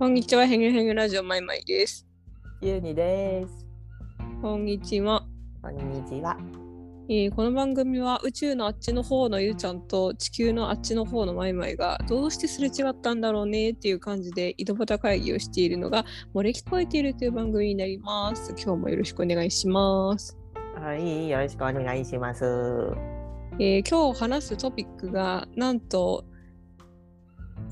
こんにちは、ヘグヘグラジオマイマイです。ゆうにです。こんにちは、こんにちは。えーこの番組は宇宙のあっちの方のゆうちゃんと地球のあっちの方のマイマイがどうしてすれ違ったんだろうねっていう感じで井戸端会議をしているのが漏れ聞こえているという番組になります。今日もよろしくお願いします。はい、よろしくお願いします。えー今日話すトピックがなんと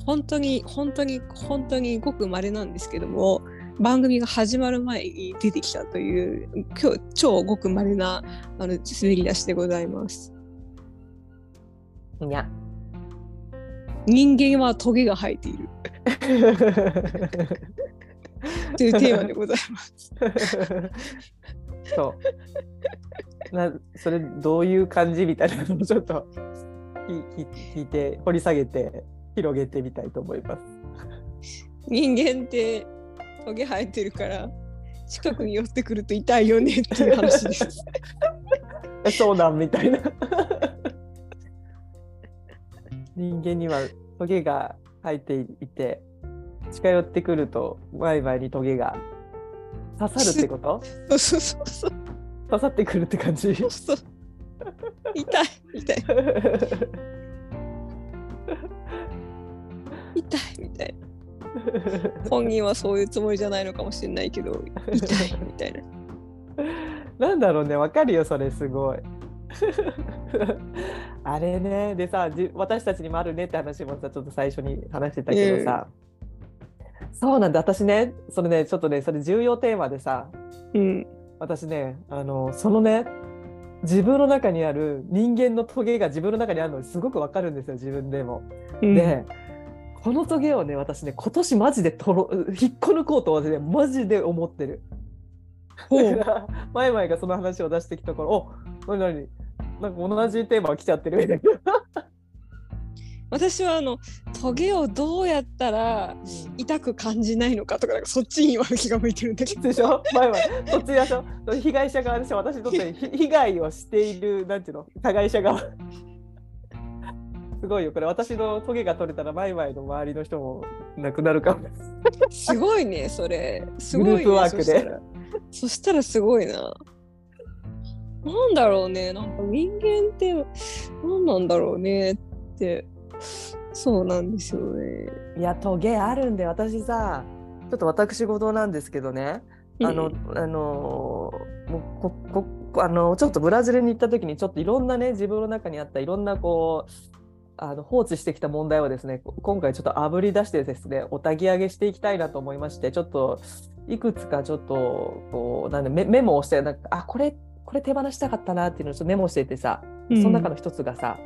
本当に本当に本当にごく稀なんですけども番組が始まる前に出てきたという今日超ごく稀なあの滑り出しでございます。いや。人間はトゲが生えている というテーマでございます。そう。な、それどういう感じみたいなのをちょっと聞いて掘り下げて広げてみたいと思います。人間ってトゲ生えてるから近くに寄ってくると痛いよねっていう話です。え そうなんみたいな。人間にはトゲが生えていて近寄ってくると前々にトゲが刺さるってこと？そうそうそう刺さってくるって感じ？痛い痛い 痛いみたいな。本人はそういうつもりじゃないのかもしれないけど痛いみたいな。なんだろうね、わかるよ、それすごい。あれね、でさ、じ私たちにもあるねって話もさ、ちょっと最初に話してたけどさ、そうなんだ、私ね、それね、ちょっとね、それ重要テーマでさ、うん私ね、あの、そのね、自分の中にある人間のトゲが自分の中にあるのすごくわかるんですよ、自分でも。うん。で、このトゲをね、私ね、今年マジでとろ引っこ抜こうと私ね、マジで思ってる。だから前々がその話を出してきたから、お何何？なんか同じテーマが来ちゃってる。みたい私はあのトゲをどうやったら痛く感じないのかとかなんかそっちに今気が向いてるんだけど。でしょ？前々。そっちでしょ？被害者側でしょ？私にとってひ被害をしているなんていうの？加害者側すごいよ。これ私のトゲが取れたら前々の周りの人もなくなるかも。すごいねそれすごい、ね、グループワークで。そしたらすごいな。なんだろうね。なんか人間って何なんだろうねって。そうなんですよね。いやトゲあるんで私さちょっと私事なんですけどね。あの、あのもうこここあのちょっとブラジルに行った時にちょっといろんなね自分の中にあったいろんなこうあの放置してきた問題をですねこ今回ちょっとあぶり出してですねおたぎ上げしていきたいなと思いましてちょっといくつかちょっとこうなんでメメモをしてなんかあこれこれ手放したかったなっていうのをちょっとメモしていてさ、その中の一つがさ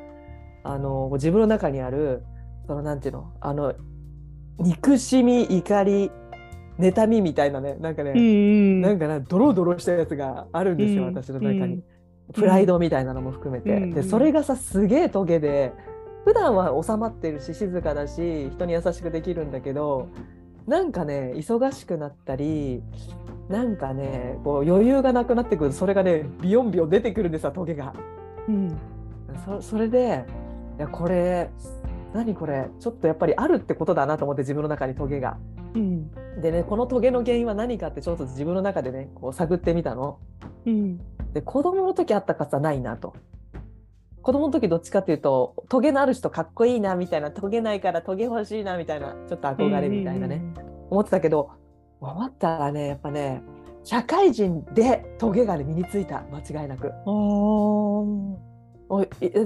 あの自分の中にあるそのなんていうのあの憎しみ怒り妬みみたいなねなんかね、うんうん。なんかなドロドロしたやつがあるんですよ、うん。私の中に、うんプライドみたいなのも含めて、うん。でそれがさすげえトゲで普段は収まってるし静かだし人に優しくできるんだけどなんかね忙しくなったりなんかねこう余裕がなくなってくるとそれがねビヨンビヨン出てくるんですよトゲが。うんそそれでいやこれ何これちょっとやっぱりあるってことだなと思って自分の中にトゲが。うんでねこのトゲの原因は何かってちょっと自分の中でねこう探ってみたの。うんで子供の時あった数はないなと。子供の時どっちかっていうとトゲのある人かっこいいなみたいなトゲないからトゲ欲しいなみたいなちょっと憧れみたいなね、思ってたけど思ったらねやっぱね社会人でトゲがね身についた間違いなく。お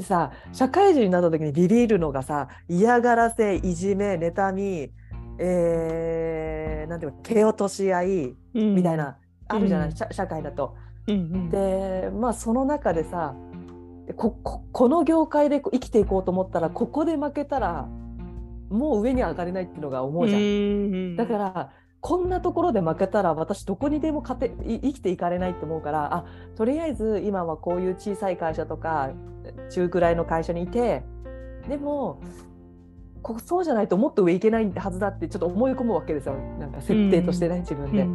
さ社会人になった時にビビるのがさ嫌がらせいじめ妬み、えー、なんていうの蹴落とし合いうん。みたいな、あるじゃない、うん。社社会だと。うんうん。でまあその中でさこここの業界で生きていこうと思ったらここで負けたらもう上に上がれないっていうのが思うじゃん。んだからこんなところで負けたら私どこにでも勝てい生きていかれないって思うからあとりあえず今はこういう小さい会社とか中くらいの会社にいてでもここそうじゃないともっと上行けないはずだってちょっと思い込むわけですよ。なんか設定としてね、自分で。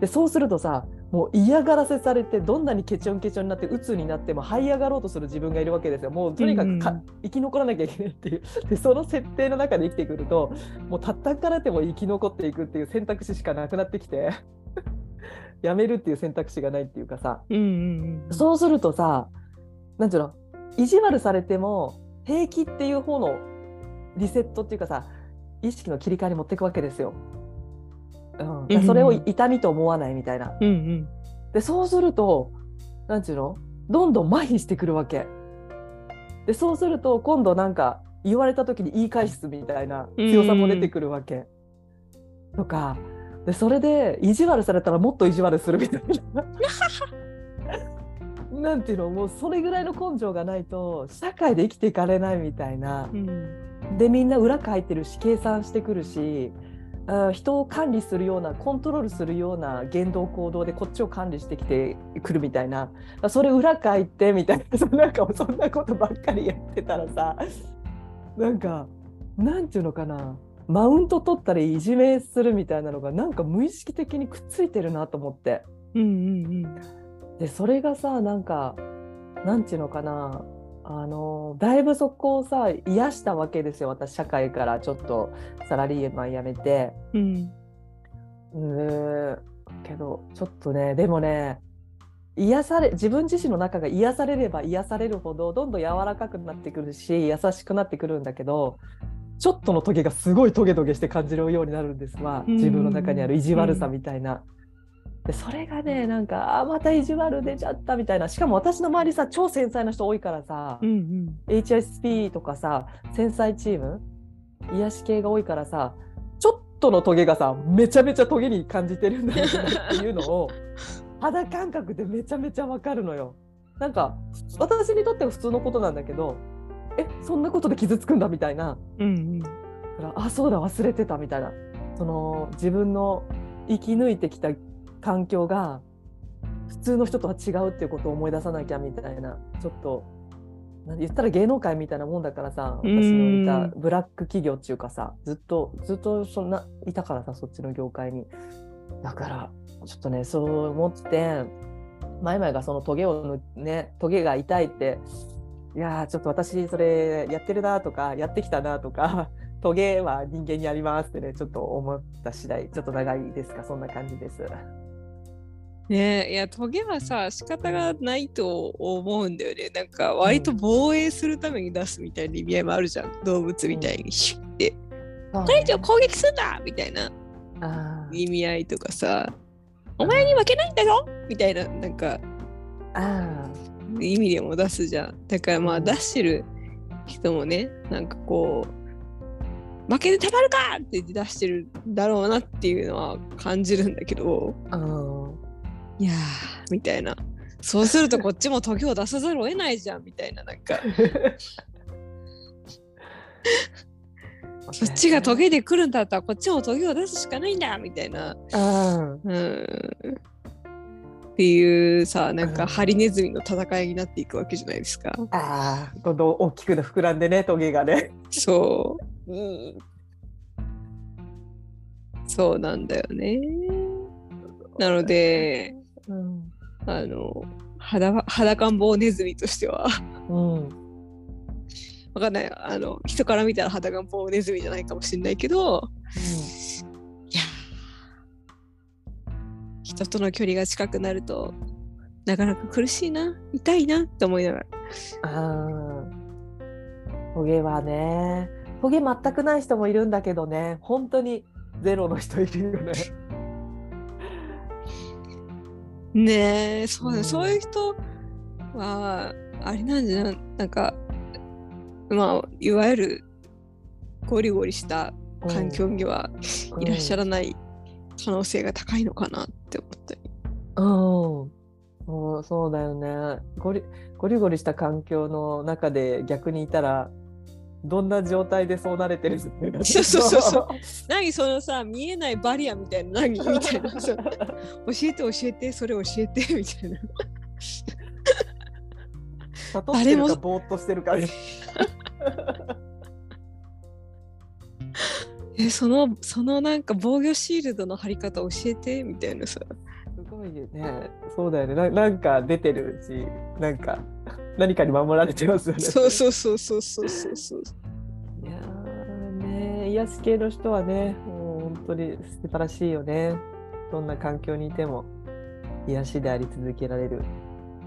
でそうするとさもう嫌がらせされてどんなにケチョンケチョンになって鬱になっても這い上がろうとする自分がいるわけですよ。もうとにかくか、うん生き残らなきゃいけないっていう。でその設定の中で生きてくるともうたったからても生き残っていくっていう選択肢しかなくなってきて やめるっていう選択肢がないっていうかさ。うんうんうんそうするとさなんていうの？意地悪されても平気っていう方のリセットっていうかさ意識の切り替えに持っていくわけですよ。うん、それを痛みと思わないみたいな。うんうんでそうするとなんていうの？どんどん麻痺してくるわけ。でそうすると今度なんか言われた時に言い返すみたいな強さも出てくるわけ。とかでそれで意地悪されたらもっと意地悪するみたいな。なんていうの？もうそれぐらいの根性がないと社会で生きていかれないみたいな。うんでみんな裏書いてるし計算してくるしあ人を管理するようなコントロールするような言動行動でこっちを管理してきてくるみたいな。あそれ裏書いてみたいな。そなんかそんなことばっかりやってたらさなんかなんていうのかな。マウント取ったりいじめするみたいなのがなんか無意識的にくっついてるなと思って。うんうん。でそれがさなんかなんていうのかなあのだいぶそこをさ癒したわけですよ私社会からちょっとサラリーマン辞めて。うんねけどちょっとねでもね癒され自分自身の中が癒されれば癒されるほどどんどん柔らかくなってくるし優しくなってくるんだけどちょっとのトゲがすごいトゲトゲして感じるようになるんですわうん自分の中にある意地悪さみたいな。でそれがねなんかあーまた意地悪出ちゃったみたいな。しかも私の周りさ超繊細な人多いからさ、うんうん。HSP とかさ繊細チーム癒し系が多いからさちょっとのトゲがさめちゃめちゃトゲに感じてるんだよなっていうのを 肌感覚でめちゃめちゃわかるのよ。なんか私にとっては普通のことなんだけどえそんなことで傷つくんだみたいな。うんだからあそうだ忘れてたみたいな。その自分の生き抜いてきた環境が普通の人とは違うっていうことを思い出さなきゃみたいなちょっと言ったら芸能界みたいなもんだからさ私のいたブラック企業っていうかさずっとずっとそんないたからさそっちの業界に。だからちょっとねそう思ってマイマイがそのトゲをぬねトゲが痛いっていやーちょっと私それやってるなとかやってきたなとか トゲは人間にありますってねちょっと思った次第。ちょっと長いですか？そんな感じです。ね。えいやトゲはさ仕方がないと思うんだよね。なんか割と防衛するために出すみたいな意味合いもあるじゃん。動物みたいに。シュッてこれ以上攻撃すんなみたいな意味合いとかさお前に負けないんだよみたいななんかあ意味でも出すじゃん。だからまあうん。出してる人もねなんかこう負けてたまるかって出してるんだろうなっていうのは感じるんだけど。ーうんいやー。みたいな。そうするとこっちも時を出さざるを得ないじゃんみたいななんか。そっちがトゲで来るんだったらこっちも時を出すしかないんだみたいな。うんうん。っていうさなんうん。かハリネズミの戦いになっていくわけじゃないですか。あーどんどん大きくな膨らんでねトゲがね。そう。うん、そうなんだよね。なので、うん。あの、肌裸ん坊ネズミとしては、うん。わかんない。あの、人から見たら裸ん坊ネズミじゃないかもしれないけど、いやー。人との距離が近くなると、なかなか苦しいな、痛いなって思いながら。あー。トゲはね。トゲ全くない人もいるんだけどね。本当にゼロの人いるよね。ねえ、そうだ、うん。そういう人は、あれなんじゃない？なんか、まあ、いわゆるゴリゴリした環境にはいらっしゃらない可能性が高いのかなって思ったり。うん。そうそうだよね。ゴリゴリゴリした環境の中で逆にいたらどんな状態でそうなれてる？そうそうそうそう何そのさ、見えないバリアみたいな、何みたいな。教えて教えて、それ教えて、みたいな。悟ってるかぼーっとしてるかえそのそのなんか防御シールドの貼り方教えてみたいなさすごいよね。そうだよね。ななんか出てるし、なんか何かに守られてますよね。そうそうそうそうそうそうそういやーね、癒し系の人はね、もう本当に素晴らしいよね。どんな環境にいても癒しであり続けられる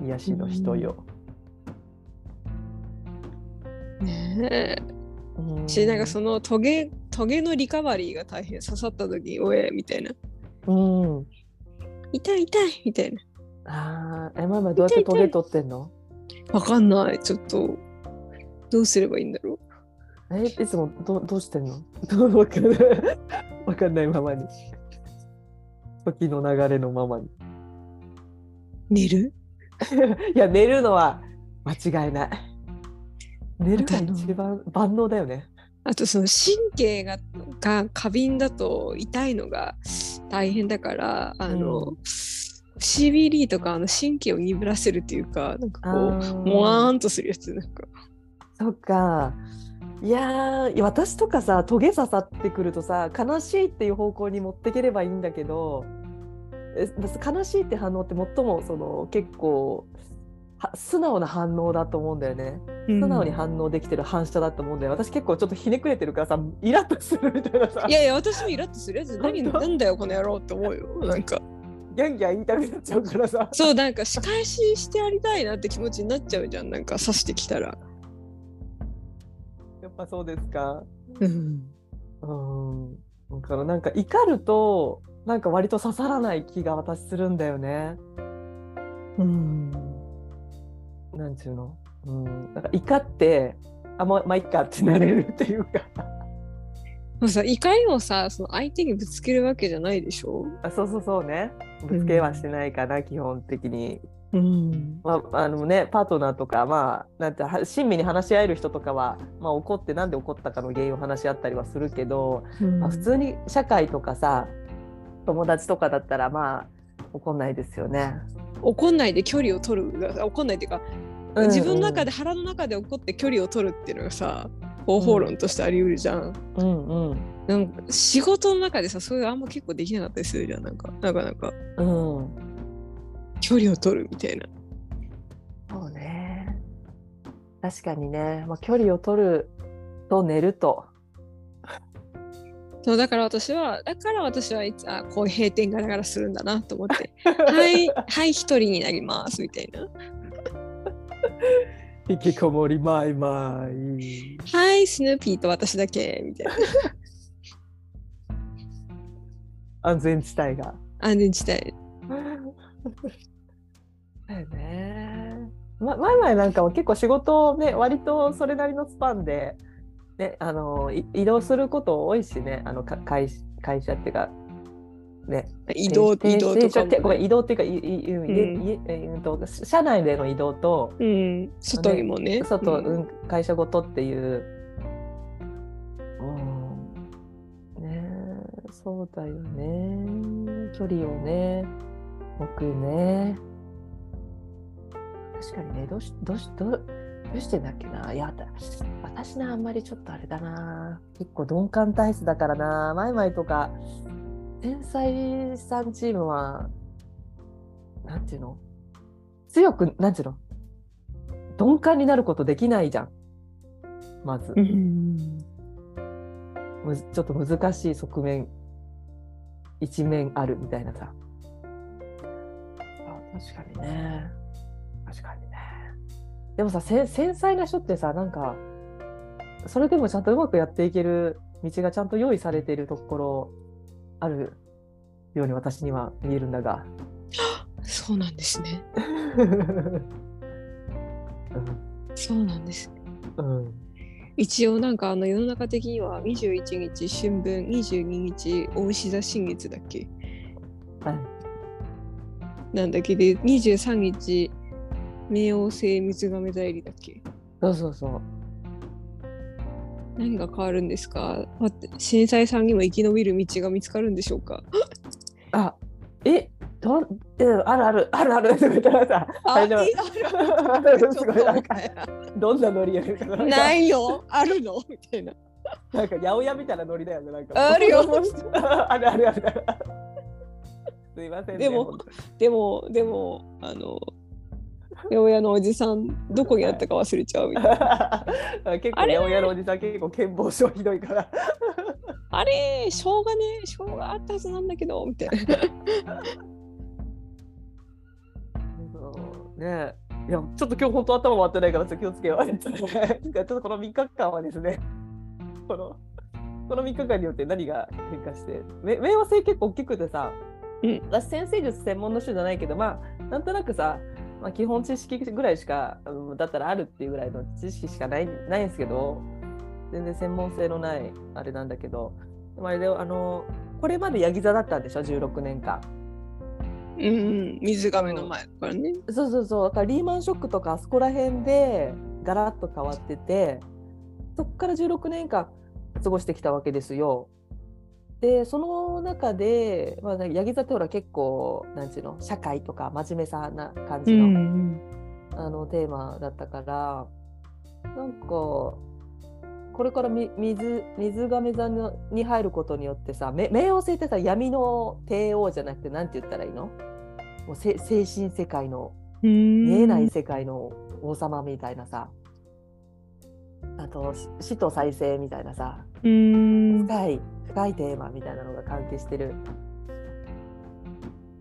癒しの人よ。ねえうんしなんかそのトゲトゲのリカバリーが大変刺さった時おえみたいなうん。痛い痛いみたいなああ、え、ママどうやってトゲ取ってんの？わかんないちょっとどうすればいいんだろうえ、いつもどどうしてんの？どうわかんない。わかんないままに。時の流れのままに。寝る？いや、寝るのは間違いない。寝るが一番万能だよね。あとその神経がが過敏だと痛いのが大変だからあの、うん CBD とかあの神経を鈍らせるっていうかなんかこうー。もわーんとするやつなんか。そっか。いや私とかさトゲ刺さってくるとさ悲しいっていう方向に持っていければいいんだけどえ悲しいって反応って最もその結構は素直な反応だと思うんだよね。素直に反応できてる反射だと思うんだよ、私結構ちょっとひねくれてるからさイラッとするみたいなさ。いやいや私もイラッとするやつ。何なんだよこの野郎って思うよ。なんかギャンギャン言いたくなっちゃうからさ。そうなんか仕返ししてやりたいなって気持ちになっちゃうじゃんなんか刺してきたら。やっぱそうですか。うん。うん。だからなんか怒るとなんか割と刺さらない気が私するんだよね。うん。なんちゅうの。うん、なんか怒ってあままあいっかってなれるっていうかもうさ怒りをさその相手にぶつけるわけじゃないでしょ？あそうそうそうね。ぶつけはしてないかな、基本的に。うん。まああのね、パートナーとか、まあ、なんては親身に話し合える人とかは、まあ、怒ってなんで怒ったかの原因を話し合ったりはするけど、まあ、普通に社会とかさ友達とかだったらまあ怒んないですよね。怒んないで距離を取るが怒んないっていうか、うんうん。自分の中で腹の中で怒って距離を取るっていうのがさ方法論としてあり得るじゃん。うんうんなんか仕事の中でさそういうあんま結構できなかったりするじゃんなんかなかなかうん距離を取るみたいな。そうね。確かにね、まあ、距離を取ると寝ると。そうだから私はだから私はいつあこう閉店ガラガラするんだなと思ってはいはい一人になりますみたいな引きこもりマイマイ。はいスヌーピーと私だけみたいな 安全地帯が。安全地帯だよね。ま、前々なんかは結構仕事をね割とそれなりのスパンで、ね、あのい移動すること多いしねあのか会会社っていうかね移動転移動とかごめんも、移動っていうかいいいんえーと社内での移動とうん、外にもね外、うんうん、会社ごとっていう。うん。ねえそうだよね。距離をね、置くね。確かにね、どうし、どうし、どう、どうしてんだっけな。いや、だ私な、あんまりちょっとあれだな。結構鈍感体質だからな。マイマイとか、天才さんチームは、なんていうの？強く、なんていうの？鈍感になることできないじゃん。まず、うんむずちょっと難しい側面、一面あるみたいなさ。あ確かにね。確かにね。でもさ、せ繊細な人ってさ、なんか、それでもちゃんとうまくやっていける道がちゃんと用意されているところあるように私には見えるんだが。そうなんですね。そうなんですうんうん。一応なんかあの世の中的には21日春分22日大牛座新月だっけ？はい。なんだっけで23日冥王星水亀座入りだっけ？そうそうそう。何が変わるんですか？待って震災さんにも生き延びる道が見つかるんでしょうか？あ、え、どん、えあるある、あるある。って言ったらさ、あある すごいなんかどんなノリやねん。か。ないのあるの？みたいな。なんか八百屋みたいなノリだよね。なんかあるよ。あるあるある。すいません、ね、でもでもでもあの八百屋のおじさんどこにあったか忘れちゃうみたいな。結構八百屋のおじさん結構健忘症ひどいから。あれ生姜ね生姜あったはずなんだけどみたいな。ね。いやちょっと今日本当頭回ってないから気をつけよう。ちょっとこの3日間はですね、このこの3日間によって何が変化して、め冥王星結構大きくてさ、うん。私先生術専門の人じゃないけど、まあなんとなくさ、まあ、基本知識ぐらいしか、うんだったらあるっていうぐらいの知識しかないないんですけど、全然専門性のないあれなんだけど、でもあれであのこれまでヤギ座だったんでしょ、16年間。うんうん水亀の前だからねそうそうそうだからリーマンショックとかあそこら辺でガラッと変わっててそこから16年間過ごしてきたわけですよ。でその中で、まあ、ヤギ座ってほら結構なんちゅうの社会とか真面目さな感じの,、あのテーマだったからなんかこれからみ水水亀座のに入ることによってさめ冥王星ってさ闇の帝王じゃなくてなんて言ったらいいの？もうせ精神世界の見見えない世界の王様みたいなさ。あとし死と再生みたいなさ。うん。深い深いテーマみたいなのが関係してる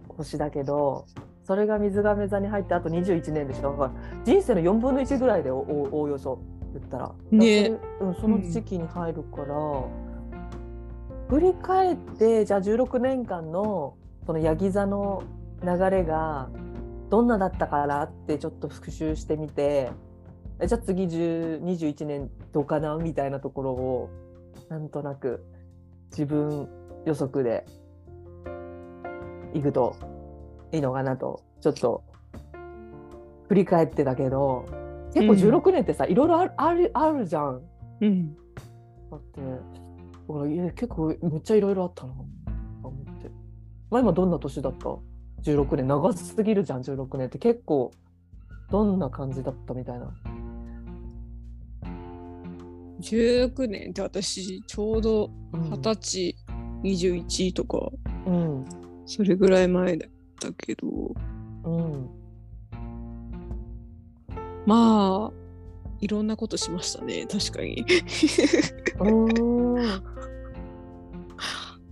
星だけどそれが水亀座に入ってあと21年でしょ。だから人生の4分の1ぐらいでおおおおよそ言ったら、ね。うん、その時期に入るから、振り返ってじゃあ16年間のそのヤギ座の流れがどんなだったかなってちょっと復習してみてえじゃあ次10 21年どうかな？みたいなところをなんとなく自分予測でいくといいのかなとちょっと振り返ってたけど結構16年ってさ、いろいろあるあるあるじゃん。うんだってほらいや結構めっちゃいろいろあったなと思って。まあ今どんな年だった ?16 年長すぎるじゃん16年って結構どんな感じだったみたいな。19年って私ちょうどうん。二十歳21とかうん。それぐらい前だったけど。うん。まあいろんなことしましたね確かに。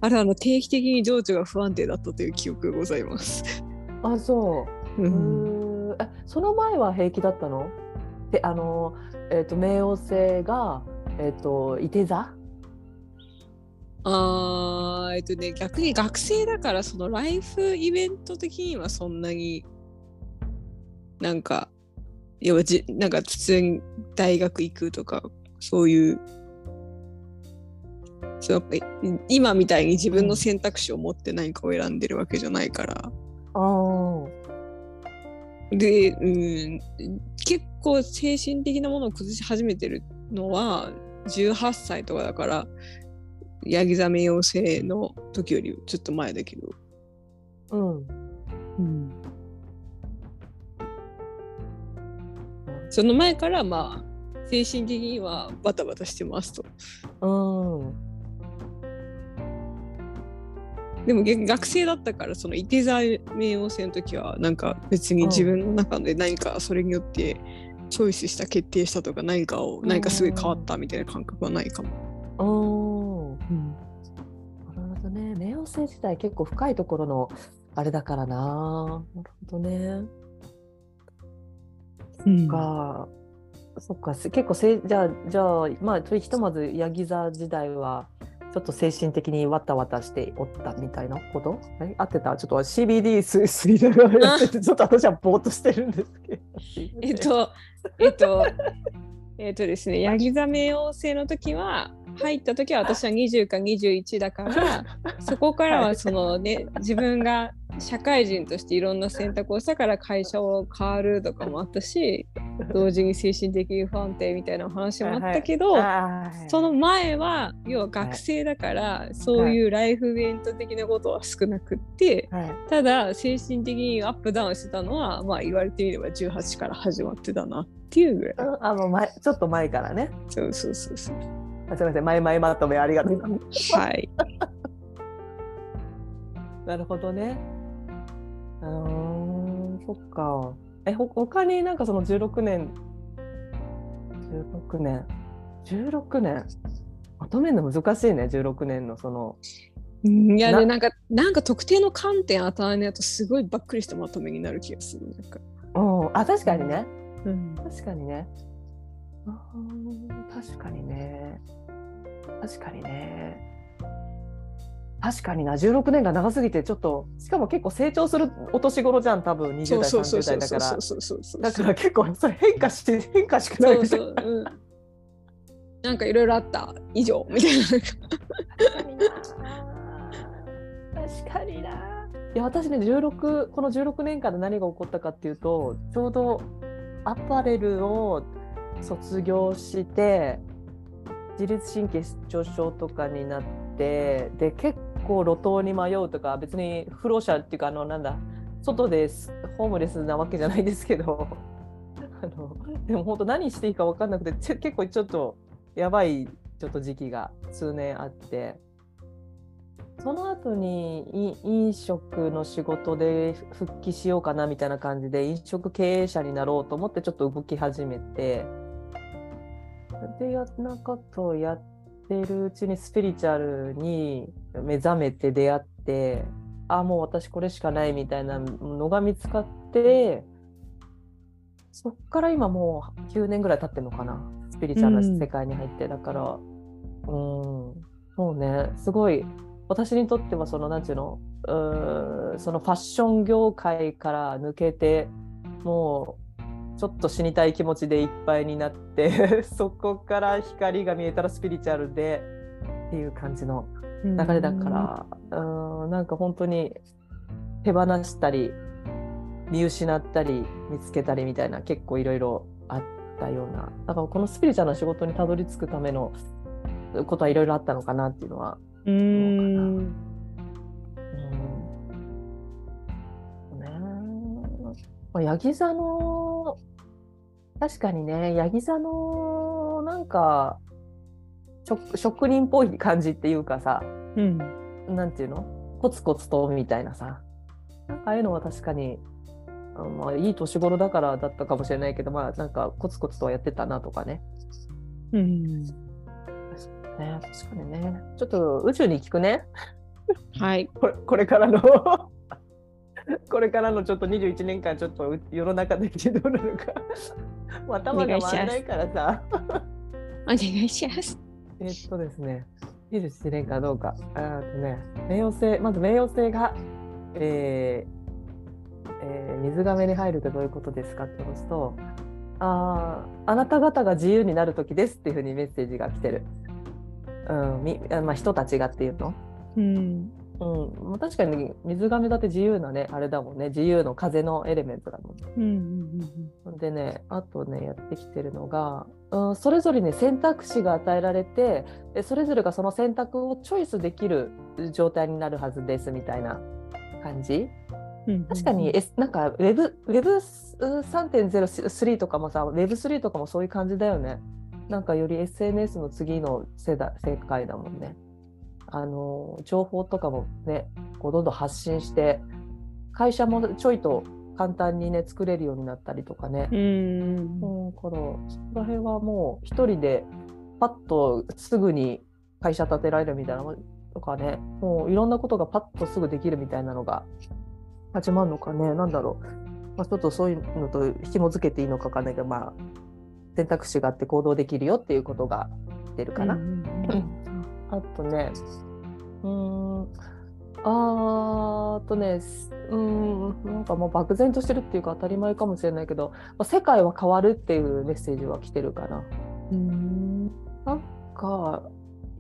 あれあの定期的に情緒が不安定だったという記憶がございます、あそう。ううんその前は平気だったの？であの、えー、と冥王星が、えー、と伊手座？あーえっとね逆に学生だからそのライフイベント的にはそんなになんか要はじなんか普通に大学行くとかそういうそうやっぱり今みたいに自分の選択肢を持って何かを選んでるわけじゃないから。あで、うん、結構精神的なものを崩し始めてるのは18歳とかだからヤギ座冥王星の時よりちょっと前だけど、うん。その前からまあ精神的にはバタバタしてますと。うん。でも逆学生だったからその伊手座冥王星の時はなんか別に自分の中で何かそれによってチョイスした決定したとか何かを何かすごい変わったみたいな感覚はないかも。うん。なるほどね。冥王星自体結構深いところのあれだからな。なるほどね。うん。か。そっか。せ結構せじゃあじゃあまあとひとまずヤギ座時代はちょっと精神的にわたわたしておったみたいなこと？合ってた？ちょっと CBD 吸い吸いながらやっててちょっと私はぼーっとしてるんですけど。えっと、えっと、えっとですね、ヤギ座冥王星の時は、入った時は私は20か21だから、そこからはそのね、自分が社会人としていろんな選択をしたから会社を変わるとかもあったし、同時に精神的に不安定みたいなお話もあったけど、その前は要は学生だから、そういうライフイベント的なことは少なくって、はいただ精神的にアップダウンしてたのはまあ言われてみれば18から始まってたなっていうぐらい。あもう前ちょっと前からね。そうそうそうそう。あすみません前々まとめありがとうございます。はい。なるほどね。うーんそっか。えほ他になんかその16年。16年。16年。まとめるの難しいね16年のその。うんいやね、ななんか、なんか特定の観点与えないとすごいばっくりしたまとめになる気がする。なんか。うん。あ確かにね。うん。確かにね。あー確かにね。確かにね確かにな16年が長すぎてちょっとしかも結構成長するお年頃じゃん多分20そう代そうそう30そうそう代だから。だから結構それ変化して変化しかないそうそう。うん。なんかいろいろあった以上みたいな。確かにな。いや私ね16この16年間で何が起こったかっていうとちょうどアパレルを卒業して自律神経失調症とかになってで結構路頭に迷うとか別に不老者っていうかあのなんだ外ですホームレスなわけじゃないですけど あのでも本当何していいか分かんなくて結構ちょっとやばいちょっと時期が数年あってその後に飲食の仕事で復帰しようかなみたいな感じで飲食経営者になろうと思ってちょっと動き始めてでやなんかとやっててるうちにスピリチュアルに目覚めて出会ってあもう私これしかないみたいなのが見つかってそっから今もう9年ぐらい経ってるのかなスピリチュアルな世界に入って、だからうんそうねすごい私にとってはそのなんていうのうそのファッション業界から抜けてもうちょっと死にたい気持ちでいっぱいになって そこから光が見えたらスピリチュアルでっていう感じの流れだからうーんなんか本当に手放したり見失ったり見つけたりみたいな結構いろいろあったような。だからこのスピリチュアルな仕事にたどり着くためのことはいろいろあったのかなっていうのはう。うん。ねまあ、ヤギ座の確かにねヤギ座のなんか職職人っぽい感じっていうかさうん。なんていうの？コツコツとみたいなさ。なんかああいうのは確かにあまあいい年頃だからだったかもしれないけどまあなんかコツコツとはやってたなとかね。うん。ね確かにね。ちょっと宇宙に聞くね。はい。これこれからの。これからのちょっと21年間ちょっと世の中的にどうなるか頭が回らないからさ。お願いします。えっとですね。21年間どうか。あーとね冥王星まず冥王星が、えーえー水亀に入るってどういうことですかって話すとあーあなた方が自由になる時ですっていうふうにメッセージが来てる、うんみあまあ、人たちがっていうの？うん。うん、まあ確かに水亀だって自由なねあれだもんね自由の風のエレメントだもんね。うん。うん。でねあとねやってきてるのが、うん、それぞれに選択肢が与えられてでそれぞれがその選択をチョイスできる状態になるはずですみたいな感じうん。確かに、S、なんかウェブウェブ3.03とかもさ Web3 とかもそういう感じだよねなんかより SNS の次の世代世界だもんねあの情報とかもねこうどんどん発信して会社もちょいと簡単にね作れるようになったりとかね、うん。そこら辺はもう一人でパッとすぐに会社建てられるみたいなのとかね。もういろんなことがパッとすぐできるみたいなのが始まるのかね。なんだろう、まあ、ちょっとそういうのと紐付けていいのかわかんないけどまあ選択肢があって行動できるよっていうことが出るかな。あとね、うん、あーとね、うん、なんかもう漠然としてるっていうか当たり前かもしれないけど、ま、世界は変わるっていうメッセージは来てるかな。うん。なんか、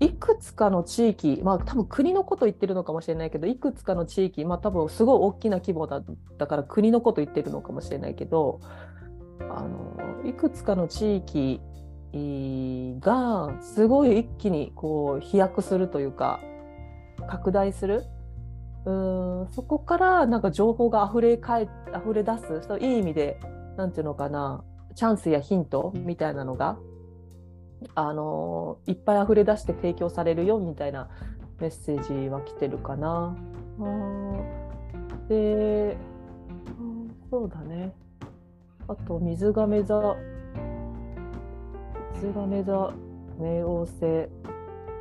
いくつかの地域、まあ多分国のこと言ってるのかもしれないけど、いくつかの地域、まあ多分すごい大きな規模だったから国のこと言ってるのかもしれないけど、あのいくつかの地域がすごい一気にこう飛躍するというか拡大するうーんそこからなんか情報が溢れかえ溢れ出すそういい意味でなんていうのかなチャンスやヒントみたいなのがあのいっぱい溢れ出して提供されるよみたいなメッセージは来てるかな。で、そうだね。あと水亀座水亀座冥王星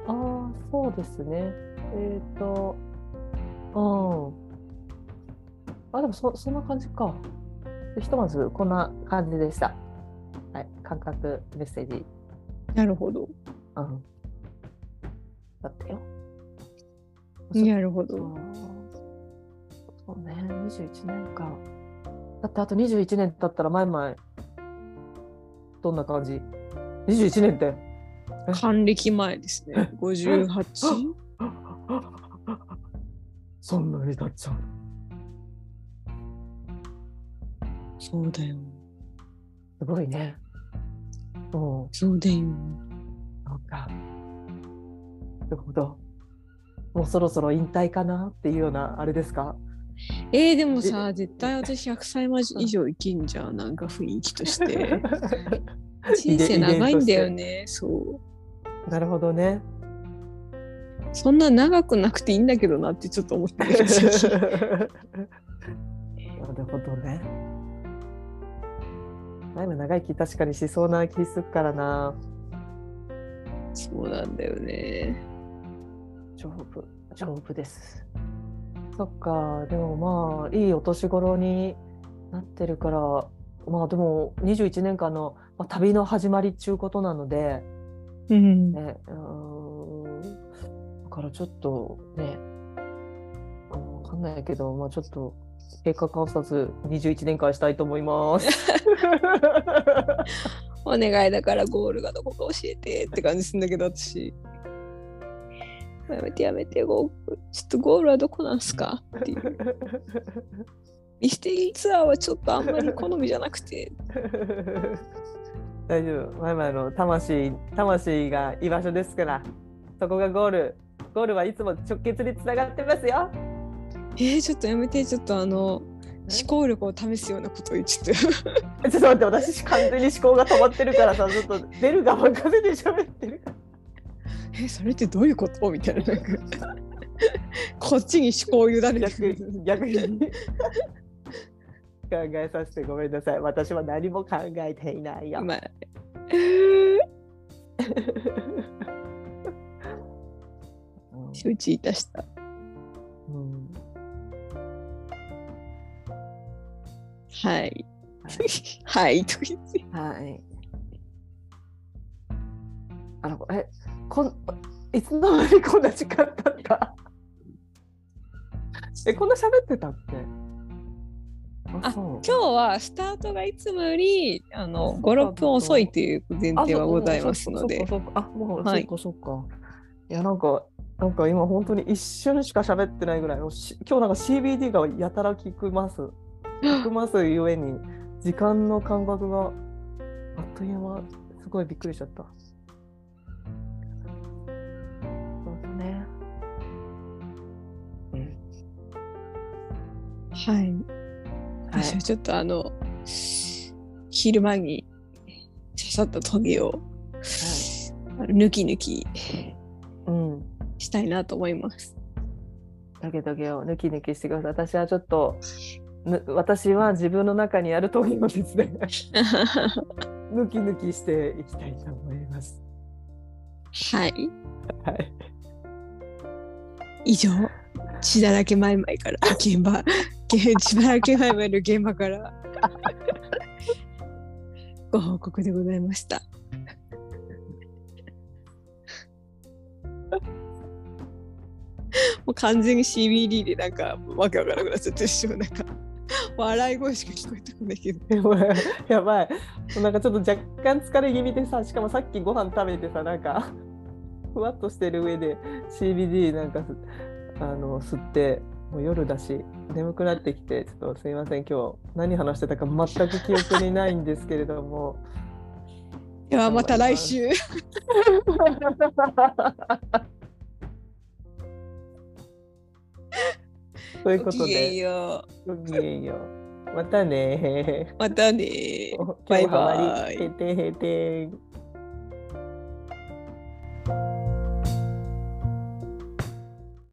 ああそうですね。えっ、とうん。あでもそそんな感じか。でひとまずこんな感じでした。はい感覚メッセージ。なるほど。うん。だったよ。なるほど。そうね。21年か。だってあと21年経ったら前々どんな感じ？21年って。還暦前ですね。58? そんなに経っちゃうそうだよ。すごいね。う。んそうだよ。なんか。なるほどもうそろそろ引退かなっていうようなあれですか？えー、でもさ、絶対私100歳以上生きんじゃん、なんか雰囲気として。人生長いんだよね、そう。なるほどね。そんな長くなくていいんだけどなってちょっと思ってる なるほどね。前も長生き確かにしそうな気するからな。そうなんだよね。丈夫、丈夫です。そっか、でもまあ、いいお年頃になってるから、まあでも21年間の、まあ、旅の始まりっちゅうことなので、うん。ね、うーんだからちょっとね、うんわかんないけど、まあちょっと経過観察21年間したいと思います。お願いだからゴールがどこか教えてって感じするんだけど、私。やめてやめて、ゴール。ちょっとゴールはどこなんすか？っていう。ミステリーツアーはちょっとあんまり好みじゃなくて。大丈夫。前々の魂、魂が居場所ですから、そこがゴール。ゴールはいつも直結につながってますよ。えー、ちょっとやめて、ちょっとあの、思考力を試すようなことを言っちゃって。ちょっと待って、私完全に思考が止まってるからさ、ちょっと出るが任せて喋ってるから。え、それってどういうこと？みたいな。こっちに思考を委ねてく逆る。に逆に考えさせてごめんなさい。私は何も考えていないよ。まあ、うん承知いたした。うんはい。はい、と言って。はい。あの、え、こん、いつの間にこんな時間経った？え、こんな喋ってたっけ？あ今日はスタートがいつもよりあの5、6分遅いという前提はございますので。あ、もう、はいそっか、そっか。いや、なんか、なんか今本当に一瞬しか喋ってないぐらい、今日なんか CBD がやたら効くます。効くますゆえに、時間の感覚があっという間、すごいびっくりしちゃった。そうだね。うん。はい。私はちょっとあの、昼間に刺さったトゲをあの抜き抜きうん。したいなと思います。トゲトゲを抜き抜きしてください。私はちょっと、ぬ私は自分の中にあるトゲをですね、抜き抜きしていきたいと思います。はい。はい。以上、血だらけマイマイから現場、げ血だらけマイマイの現場から ご報告でございました。もう完全に CBD でなんかわけわからなくなっちゃってるし、なんか笑い声しか聞こえてこないけど。やばい。やばい。なんかちょっと若干疲れ気味でさ、しかもさっきご飯食べてさ、なんかふわっとしてる上で CBD なんかすあの吸って、もう夜だし、眠くなってきて、ちょっとすいません、今日何話してたか全く記憶にないんですけれども。ではまた来週。ということで、よごきげんよう。またねう。またね。今バイバイ終わり。へてへて。